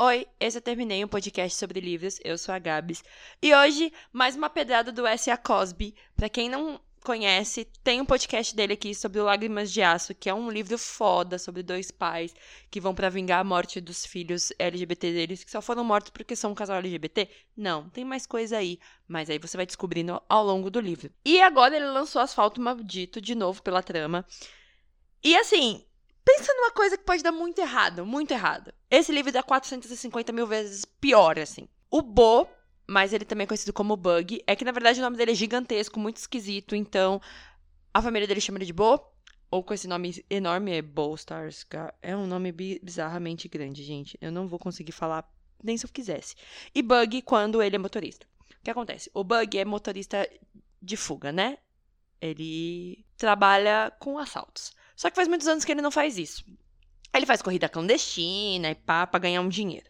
Oi, esse eu terminei um podcast sobre livros. Eu sou a Gabs. E hoje, mais uma pedrada do S.A. Cosby. Pra quem não conhece, tem um podcast dele aqui sobre Lágrimas de Aço, que é um livro foda sobre dois pais que vão para vingar a morte dos filhos LGBT deles, que só foram mortos porque são um casal LGBT. Não, tem mais coisa aí, mas aí você vai descobrindo ao longo do livro. E agora ele lançou Asfalto Maldito de novo pela trama. E assim, pensa numa coisa que pode dar muito errado, muito errado. Esse livro dá 450 mil vezes pior, assim. O Bo mas ele também é conhecido como Bug. É que, na verdade, o nome dele é gigantesco, muito esquisito, então a família dele chama ele de Bo, ou com esse nome enorme é Bo Stars. É um nome bizarramente grande, gente. Eu não vou conseguir falar nem se eu quisesse. E Bug quando ele é motorista. O que acontece? O Bug é motorista de fuga, né? Ele trabalha com assaltos. Só que faz muitos anos que ele não faz isso. Ele faz corrida clandestina e pá, pra ganhar um dinheiro.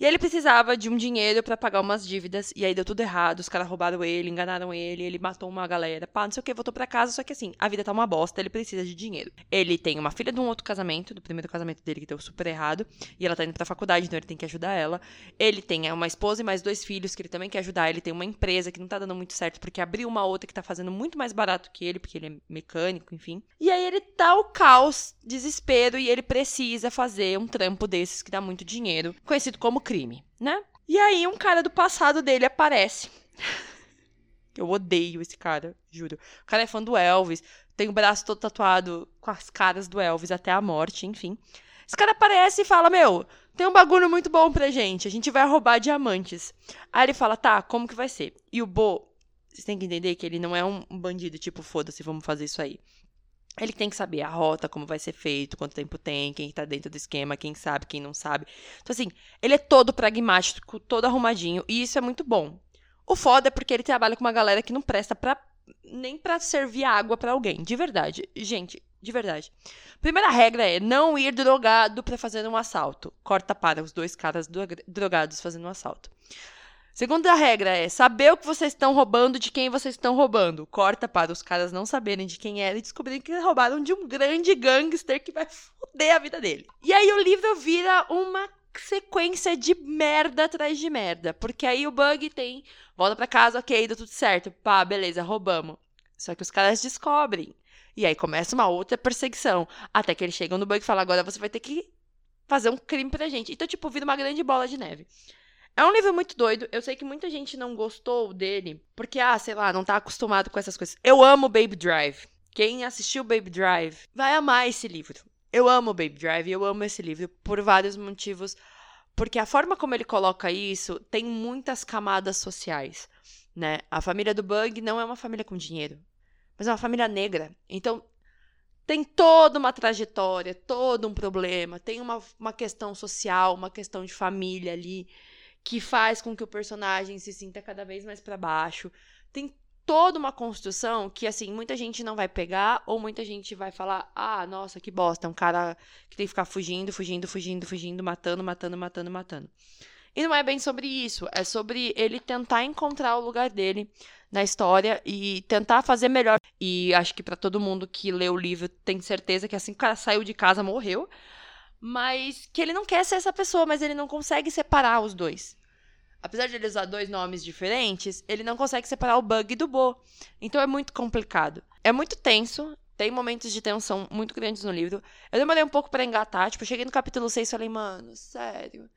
E ele precisava de um dinheiro para pagar umas dívidas, e aí deu tudo errado, os caras roubaram ele, enganaram ele, ele matou uma galera, pá, não sei o que, voltou para casa, só que assim, a vida tá uma bosta, ele precisa de dinheiro. Ele tem uma filha de um outro casamento, do primeiro casamento dele que deu super errado, e ela tá indo pra faculdade, então ele tem que ajudar ela. Ele tem uma esposa e mais dois filhos que ele também quer ajudar, ele tem uma empresa que não tá dando muito certo, porque abriu uma outra que tá fazendo muito mais barato que ele, porque ele é mecânico, enfim. E aí ele tá o caos, desespero, e ele precisa fazer um trampo desses que dá muito dinheiro, conhecido como crime, né? E aí um cara do passado dele aparece. Eu odeio esse cara, juro. O cara é fã do Elvis, tem o braço todo tatuado com as caras do Elvis até a morte, enfim. Esse cara aparece e fala: Meu, tem um bagulho muito bom pra gente, a gente vai roubar diamantes. Aí ele fala: Tá, como que vai ser? E o Bo, vocês têm que entender que ele não é um bandido, tipo, foda-se, vamos fazer isso aí. Ele tem que saber a rota, como vai ser feito, quanto tempo tem, quem tá dentro do esquema, quem sabe, quem não sabe. Então, assim, ele é todo pragmático, todo arrumadinho, e isso é muito bom. O foda é porque ele trabalha com uma galera que não presta pra, nem para servir água para alguém, de verdade. Gente, de verdade. Primeira regra é não ir drogado para fazer um assalto. Corta para os dois caras drogados fazendo um assalto. Segunda regra é saber o que vocês estão roubando de quem vocês estão roubando. Corta para os caras não saberem de quem era e descobrirem que roubaram de um grande gangster que vai foder a vida dele. E aí o livro vira uma sequência de merda atrás de merda. Porque aí o bug tem. Volta para casa, ok, deu tudo certo. Pá, beleza, roubamos. Só que os caras descobrem. E aí começa uma outra perseguição. Até que eles chegam no bug e falam: agora você vai ter que fazer um crime pra gente. Então, tipo, vira uma grande bola de neve. É um livro muito doido. Eu sei que muita gente não gostou dele, porque, ah, sei lá, não tá acostumado com essas coisas. Eu amo Baby Drive. Quem assistiu Baby Drive vai amar esse livro. Eu amo Baby Drive, eu amo esse livro por vários motivos. Porque a forma como ele coloca isso tem muitas camadas sociais, né? A família do Bug não é uma família com dinheiro, mas é uma família negra. Então, tem toda uma trajetória, todo um problema, tem uma, uma questão social, uma questão de família ali que faz com que o personagem se sinta cada vez mais para baixo. Tem toda uma construção que, assim, muita gente não vai pegar, ou muita gente vai falar: ah, nossa, que bosta, é um cara que tem que ficar fugindo, fugindo, fugindo, fugindo, matando, matando, matando, matando. E não é bem sobre isso, é sobre ele tentar encontrar o lugar dele na história e tentar fazer melhor. E acho que para todo mundo que lê o livro tem certeza que assim que o cara saiu de casa morreu, mas que ele não quer ser essa pessoa, mas ele não consegue separar os dois apesar de ele usar dois nomes diferentes, ele não consegue separar o Bug do Bo. Então é muito complicado. É muito tenso, tem momentos de tensão muito grandes no livro. Eu demorei um pouco para engatar, tipo, cheguei no capítulo 6 e falei, mano, sério.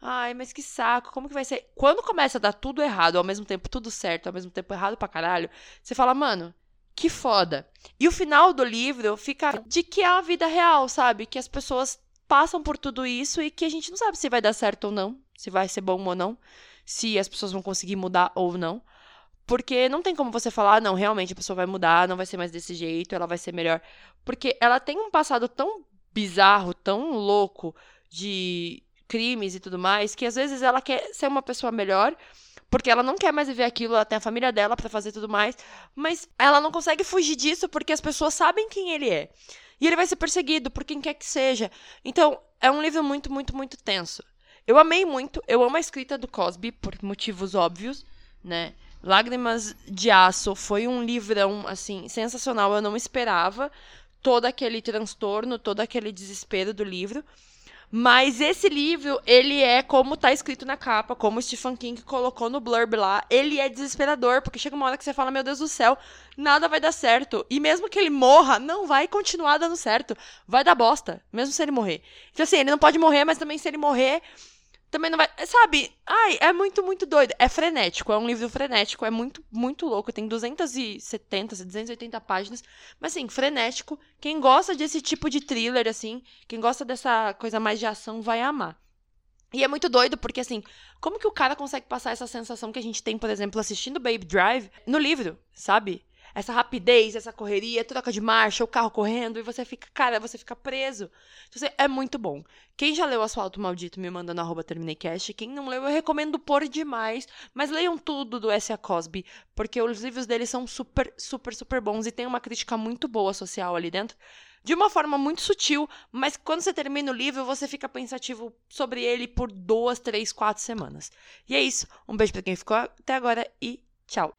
Ai, mas que saco, como que vai ser? Quando começa a dar tudo errado, ao mesmo tempo tudo certo, ao mesmo tempo errado pra caralho, você fala, mano, que foda. E o final do livro fica de que é a vida real, sabe? Que as pessoas passam por tudo isso e que a gente não sabe se vai dar certo ou não, se vai ser bom ou não se as pessoas vão conseguir mudar ou não. Porque não tem como você falar, ah, não, realmente a pessoa vai mudar, não vai ser mais desse jeito, ela vai ser melhor. Porque ela tem um passado tão bizarro, tão louco de crimes e tudo mais, que às vezes ela quer ser uma pessoa melhor, porque ela não quer mais viver aquilo, ela tem a família dela para fazer tudo mais, mas ela não consegue fugir disso porque as pessoas sabem quem ele é. E ele vai ser perseguido por quem quer que seja. Então, é um livro muito, muito, muito tenso. Eu amei muito, eu amo a escrita do Cosby, por motivos óbvios, né? Lágrimas de Aço foi um livrão, assim, sensacional. Eu não esperava todo aquele transtorno, todo aquele desespero do livro. Mas esse livro, ele é como tá escrito na capa, como o Stephen King colocou no blurb lá. Ele é desesperador, porque chega uma hora que você fala, meu Deus do céu, nada vai dar certo. E mesmo que ele morra, não vai continuar dando certo. Vai dar bosta, mesmo se ele morrer. Então, assim, ele não pode morrer, mas também se ele morrer, também não vai. Sabe? Ai, é muito, muito doido. É frenético, é um livro frenético, é muito, muito louco. Tem 270, 280 páginas. Mas, assim, frenético. Quem gosta desse tipo de thriller, assim, quem gosta dessa coisa mais de ação, vai amar. E é muito doido, porque, assim, como que o cara consegue passar essa sensação que a gente tem, por exemplo, assistindo Baby Drive no livro, sabe? Essa rapidez, essa correria, troca de marcha, o carro correndo, e você fica, cara, você fica preso. Então, é muito bom. Quem já leu Asfalto Maldito me manda no arroba TermineiCast. Quem não leu, eu recomendo por demais. Mas leiam tudo do S.A. Cosby, porque os livros dele são super, super, super bons e tem uma crítica muito boa social ali dentro. De uma forma muito sutil, mas quando você termina o livro, você fica pensativo sobre ele por duas, três, quatro semanas. E é isso. Um beijo pra quem ficou até agora e tchau.